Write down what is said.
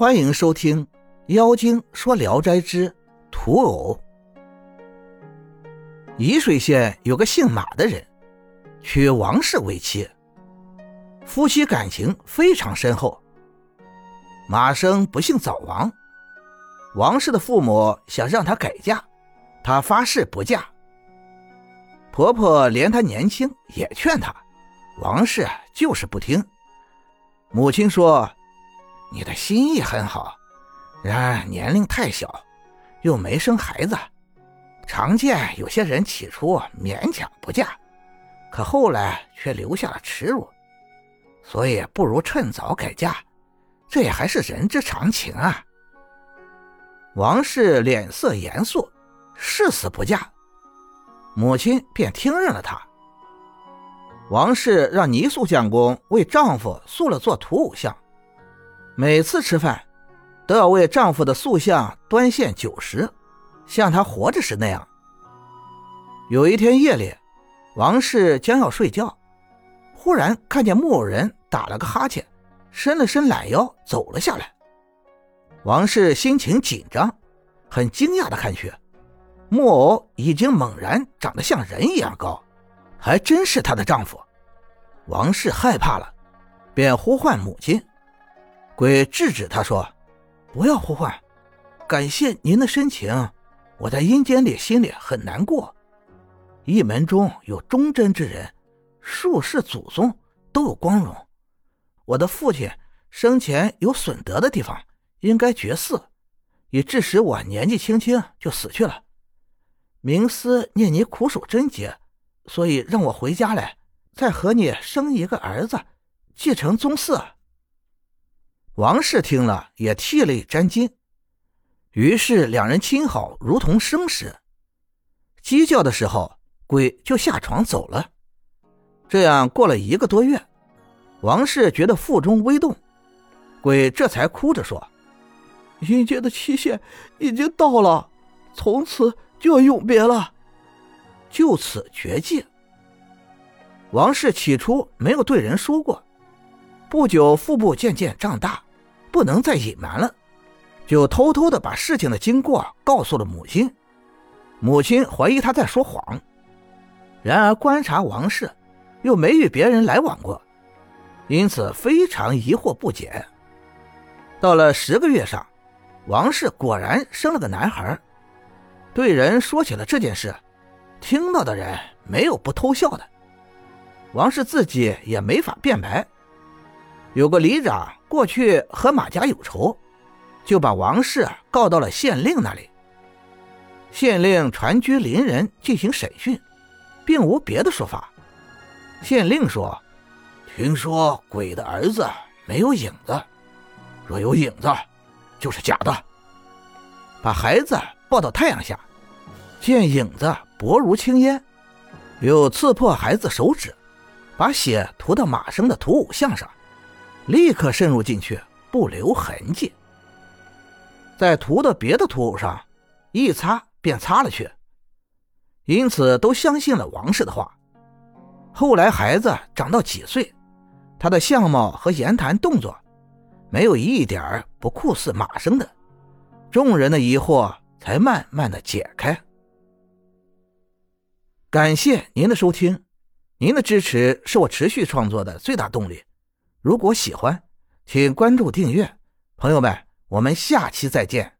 欢迎收听《妖精说聊斋之土偶》。沂水县有个姓马的人，娶王氏为妻，夫妻感情非常深厚。马生不幸早亡，王氏的父母想让他改嫁，他发誓不嫁。婆婆连他年轻，也劝他，王氏就是不听。母亲说。你的心意很好，然而年龄太小，又没生孩子，常见有些人起初勉强不嫁，可后来却留下了耻辱，所以不如趁早改嫁，这也还是人之常情啊。王氏脸色严肃，誓死不嫁，母亲便听任了他。王氏让泥塑匠工为丈夫塑了座土偶像。每次吃饭，都要为丈夫的塑像端献酒食，像他活着时那样。有一天夜里，王氏将要睡觉，忽然看见木偶人打了个哈欠，伸了伸懒腰走了下来。王氏心情紧张，很惊讶的看去，木偶已经猛然长得像人一样高，还真是她的丈夫。王氏害怕了，便呼唤母亲。鬼制止他说：“不要呼唤，感谢您的深情，我在阴间里心里很难过。一门中有忠贞之人，数世祖宗都有光荣。我的父亲生前有损德的地方，应该绝嗣，以致使我年纪轻轻就死去了。冥思念你苦守贞洁，所以让我回家来，再和你生一个儿子，继承宗嗣。”王氏听了也涕泪沾襟，于是两人亲好如同生时。鸡叫的时候，鬼就下床走了。这样过了一个多月，王氏觉得腹中微动，鬼这才哭着说：“阴间的期限已经到了，从此就要永别了，就此绝迹。”王氏起初没有对人说过，不久腹部渐渐胀大。不能再隐瞒了，就偷偷的把事情的经过告诉了母亲。母亲怀疑他在说谎，然而观察王氏，又没与别人来往过，因此非常疑惑不解。到了十个月上，王氏果然生了个男孩。对人说起了这件事，听到的人没有不偷笑的。王氏自己也没法辩白。有个里长过去和马家有仇，就把王氏告到了县令那里。县令传居邻人进行审讯，并无别的说法。县令说：“听说鬼的儿子没有影子，若有影子，就是假的。”把孩子抱到太阳下，见影子薄如轻烟，又刺破孩子手指，把血涂到马生的土偶像上。立刻渗入进去，不留痕迹。在涂的别的土偶上，一擦便擦了去。因此都相信了王氏的话。后来孩子长到几岁，他的相貌和言谈动作，没有一点不酷似马生的。众人的疑惑才慢慢的解开。感谢您的收听，您的支持是我持续创作的最大动力。如果喜欢，请关注订阅，朋友们，我们下期再见。